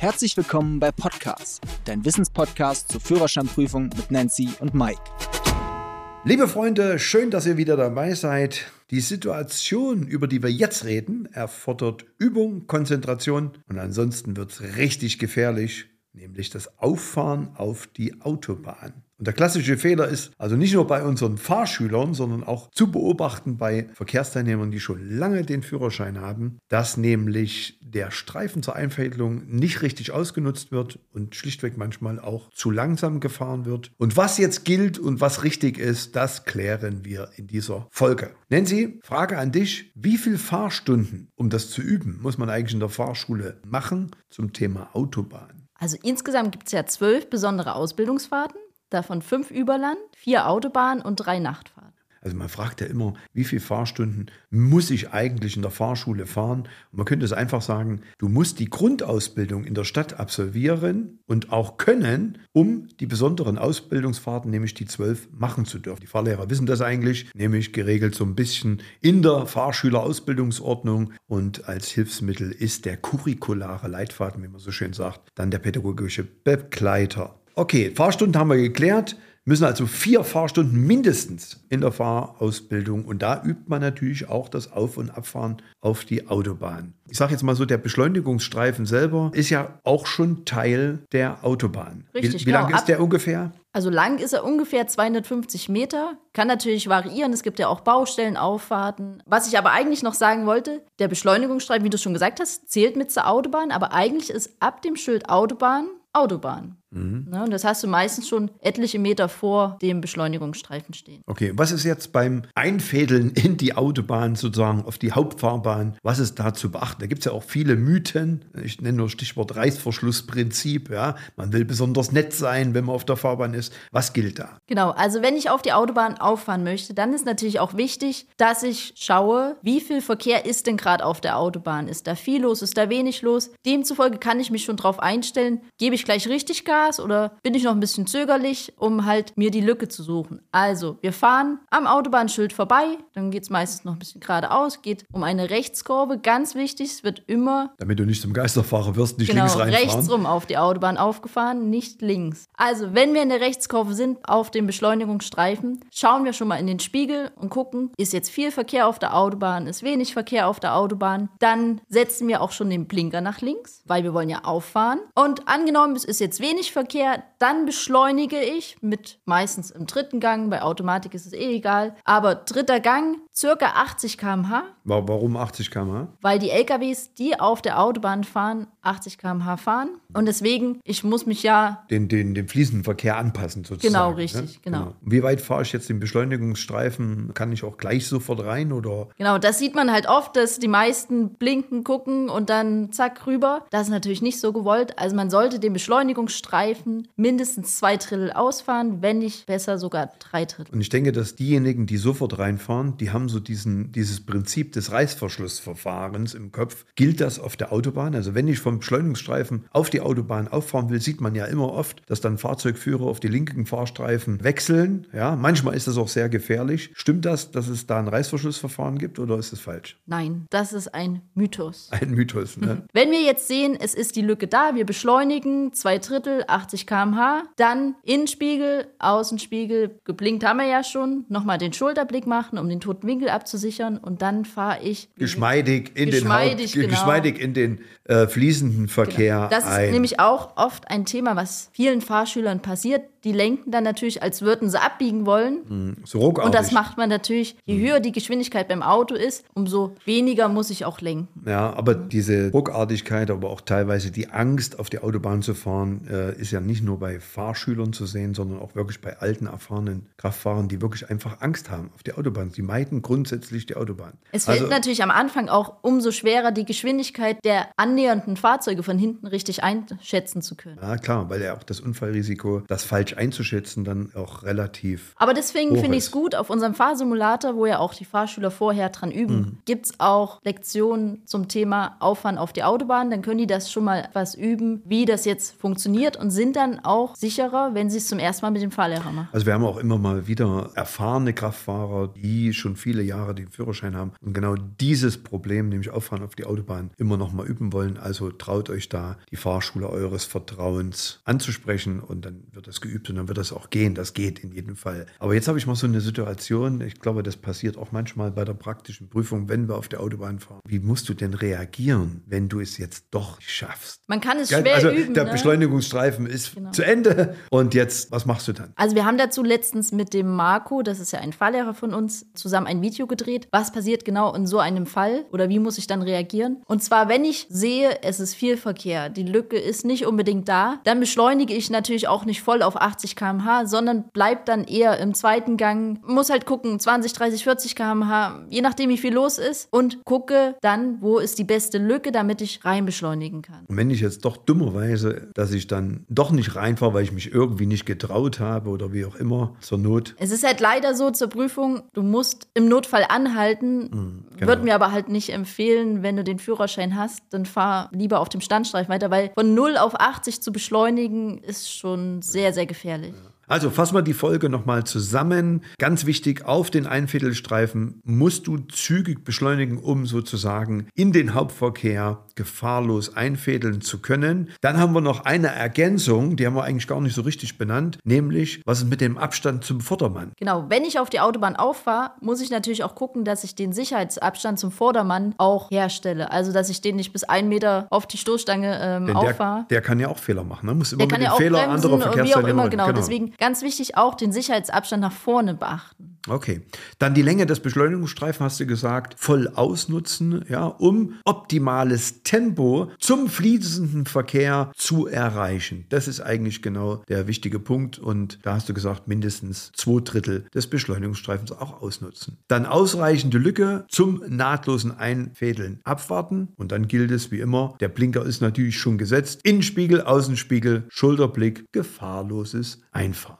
Herzlich willkommen bei Podcast, dein Wissenspodcast zur Führerscheinprüfung mit Nancy und Mike. Liebe Freunde, schön, dass ihr wieder dabei seid. Die Situation, über die wir jetzt reden, erfordert Übung, Konzentration und ansonsten wird es richtig gefährlich, nämlich das Auffahren auf die Autobahn. Und der klassische Fehler ist also nicht nur bei unseren Fahrschülern, sondern auch zu beobachten bei Verkehrsteilnehmern, die schon lange den Führerschein haben, dass nämlich der Streifen zur Einfädelung nicht richtig ausgenutzt wird und schlichtweg manchmal auch zu langsam gefahren wird. Und was jetzt gilt und was richtig ist, das klären wir in dieser Folge. Nancy, Frage an dich. Wie viele Fahrstunden, um das zu üben, muss man eigentlich in der Fahrschule machen zum Thema Autobahn? Also insgesamt gibt es ja zwölf besondere Ausbildungsfahrten davon fünf Überland, vier Autobahnen und drei Nachtfahrten. Also man fragt ja immer, wie viele Fahrstunden muss ich eigentlich in der Fahrschule fahren? Und man könnte es einfach sagen, du musst die Grundausbildung in der Stadt absolvieren und auch können, um die besonderen Ausbildungsfahrten, nämlich die zwölf, machen zu dürfen. Die Fahrlehrer wissen das eigentlich, nämlich geregelt so ein bisschen in der Fahrschülerausbildungsordnung. Und als Hilfsmittel ist der curriculare Leitfaden, wie man so schön sagt, dann der pädagogische Begleiter. Okay, Fahrstunden haben wir geklärt. Müssen also vier Fahrstunden mindestens in der Fahrausbildung. Und da übt man natürlich auch das Auf- und Abfahren auf die Autobahn. Ich sage jetzt mal so, der Beschleunigungsstreifen selber ist ja auch schon Teil der Autobahn. Richtig, wie, wie lang genau. ist der ungefähr? Also lang ist er ungefähr 250 Meter. Kann natürlich variieren. Es gibt ja auch Baustellen, Auffahrten. Was ich aber eigentlich noch sagen wollte, der Beschleunigungsstreifen, wie du schon gesagt hast, zählt mit zur Autobahn. Aber eigentlich ist ab dem Schild Autobahn Autobahn. Mhm. Ne, und das hast du meistens schon etliche Meter vor dem Beschleunigungsstreifen stehen. Okay, was ist jetzt beim Einfädeln in die Autobahn sozusagen auf die Hauptfahrbahn? Was ist da zu beachten? Da gibt es ja auch viele Mythen. Ich nenne nur Stichwort Reißverschlussprinzip. Ja, man will besonders nett sein, wenn man auf der Fahrbahn ist. Was gilt da? Genau, also wenn ich auf die Autobahn auffahren möchte, dann ist natürlich auch wichtig, dass ich schaue, wie viel Verkehr ist denn gerade auf der Autobahn? Ist da viel los? Ist da wenig los? Demzufolge kann ich mich schon darauf einstellen, gebe ich gleich richtig Gas oder bin ich noch ein bisschen zögerlich, um halt mir die Lücke zu suchen? Also, wir fahren am Autobahnschild vorbei, dann geht es meistens noch ein bisschen geradeaus, geht um eine Rechtskurve. Ganz wichtig, es wird immer. Damit du nicht zum Geisterfahrer wirst, nicht genau, links reinfahren. rechts rum auf die Autobahn aufgefahren, nicht links. Also, wenn wir in der Rechtskurve sind, auf dem Beschleunigungsstreifen, schauen wir schon mal in den Spiegel und gucken, ist jetzt viel Verkehr auf der Autobahn, ist wenig Verkehr auf der Autobahn. Dann setzen wir auch schon den Blinker nach links, weil wir wollen ja auffahren. Und angenommen, es ist jetzt wenig Verkehr, dann beschleunige ich mit meistens im dritten Gang. Bei Automatik ist es eh egal. Aber dritter Gang, circa 80 km/h. Warum 80 km/h? Weil die LKWs, die auf der Autobahn fahren, 80 km/h fahren. Und deswegen, ich muss mich ja. Den, den, den fließenden Verkehr anpassen, sozusagen. Genau, richtig, ne? genau. genau. Wie weit fahre ich jetzt den Beschleunigungsstreifen? Kann ich auch gleich sofort rein oder? Genau, das sieht man halt oft, dass die meisten blinken, gucken und dann zack rüber. Das ist natürlich nicht so gewollt. Also man sollte den Beschleunigungsstreifen mindestens zwei Drittel ausfahren, wenn nicht besser sogar drei Drittel. Und ich denke, dass diejenigen, die sofort reinfahren, die haben so diesen, dieses Prinzip des Reißverschlussverfahrens im Kopf. Gilt das auf der Autobahn? Also wenn ich vom Beschleunigungsstreifen auf die Autobahn auffahren will, sieht man ja immer oft, dass dann Fahrzeugführer auf die linken Fahrstreifen wechseln. Ja, manchmal ist das auch sehr gefährlich. Stimmt das, dass es da ein Reißverschlussverfahren gibt oder ist das falsch? Nein, das ist ein Mythos. Ein Mythos, ne? Wenn wir jetzt sehen, es ist die Lücke da, wir beschleunigen, zwei Drittel, 80 km/h, dann Innenspiegel, Außenspiegel, geblinkt haben wir ja schon, nochmal den Schulterblick machen, um den toten Winkel abzusichern und dann fahre ich geschmeidig in geschmeidig, den Haupt, genau. geschmeidig in den äh, fließenden Verkehr genau. Das ein. ist nämlich auch oft ein Thema, was vielen Fahrschülern passiert. Die lenken dann natürlich, als würden sie abbiegen wollen. So ruckartig. Und das macht man natürlich, je höher die Geschwindigkeit beim Auto ist, umso weniger muss ich auch lenken. Ja, aber diese Ruckartigkeit, aber auch teilweise die Angst, auf die Autobahn zu fahren, äh, ist ja nicht nur bei Fahrschülern zu sehen, sondern auch wirklich bei alten, erfahrenen Kraftfahrern, die wirklich einfach Angst haben auf die Autobahn. Sie meiden grundsätzlich die Autobahn. Es fällt Also- natürlich am Anfang auch umso schwerer, die Geschwindigkeit der annähernden Fahrzeuge von hinten richtig einschätzen zu können. Ja, klar, weil ja auch das Unfallrisiko, das falsche falsch einzuschätzen, dann auch relativ. Aber deswegen finde ich es gut, auf unserem Fahrsimulator, wo ja auch die Fahrschüler vorher dran üben, Mhm. gibt es auch Lektionen zum Thema Auffahren auf die Autobahn. Dann können die das schon mal was üben, wie das jetzt funktioniert und sind dann auch sicherer, wenn sie es zum ersten Mal mit dem Fahrlehrer machen. Also wir haben auch immer mal wieder erfahrene Kraftfahrer, die schon viele Jahre den Führerschein haben und genau dieses Problem, nämlich Auffahren auf die Autobahn, immer noch mal üben wollen. Also traut euch da, die Fahrschule eures Vertrauens anzusprechen und dann wird das geübt und dann wird das auch gehen. Das geht in jedem Fall. Aber jetzt habe ich mal so eine Situation, ich glaube, das passiert auch manchmal bei der praktischen Prüfung, wenn wir auf der Autobahn fahren. Wie musst du denn reagieren, wenn du es jetzt doch schaffst? Man kann es schwer also üben. der ne? Beschleunigungsstreifen ist Genau. zu Ende und jetzt, was machst du dann? Also wir haben dazu letztens mit dem Marco, das ist ja ein Fahrlehrer von uns, zusammen ein Video gedreht. Was passiert genau in so einem Fall oder wie muss ich dann reagieren? Und zwar, wenn ich sehe, es ist viel Verkehr, die Lücke ist nicht unbedingt da, dann beschleunige ich natürlich auch nicht voll auf 80 km/h, sondern bleib dann eher im zweiten Gang. Muss halt gucken, 20, 30, 40 km/h, je nachdem wie viel los ist und gucke dann, wo ist die beste Lücke, damit ich rein beschleunigen kann. Und wenn ich jetzt doch dummerweise, dass ich dann doch nicht reinfahre, weil ich mich irgendwie nicht getraut habe oder wie auch immer, zur Not. Es ist halt leider so zur Prüfung, du musst im Notfall anhalten. Genau. Würde mir aber halt nicht empfehlen, wenn du den Führerschein hast, dann fahr lieber auf dem Standstreifen weiter, weil von 0 auf 80 zu beschleunigen ist schon sehr, sehr gefährlich. Also fassen wir die Folge nochmal zusammen. Ganz wichtig, auf den Einviertelstreifen musst du zügig beschleunigen, um sozusagen in den Hauptverkehr gefahrlos einfädeln zu können. Dann haben wir noch eine Ergänzung, die haben wir eigentlich gar nicht so richtig benannt, nämlich was ist mit dem Abstand zum Vordermann? Genau, wenn ich auf die Autobahn auffahre, muss ich natürlich auch gucken, dass ich den Sicherheitsabstand zum Vordermann auch herstelle. Also, dass ich den nicht bis einen Meter auf die Stoßstange ähm, der, auffahre. der kann ja auch Fehler machen. Ne? Muss immer Der mit kann den ja auch Fehler anderer Verkehrsteilnehmer genau. reden. Deswegen ganz wichtig auch den Sicherheitsabstand nach vorne beachten. Okay. Dann die Länge des Beschleunigungsstreifen, hast du gesagt, voll ausnutzen, ja, um optimales Tempo zum fließenden Verkehr zu erreichen. Das ist eigentlich genau der wichtige Punkt. Und da hast du gesagt, mindestens zwei Drittel des Beschleunigungsstreifens auch ausnutzen. Dann ausreichende Lücke zum nahtlosen Einfädeln abwarten. Und dann gilt es wie immer, der Blinker ist natürlich schon gesetzt. Innenspiegel, Außenspiegel, Schulterblick, gefahrloses Einfahren.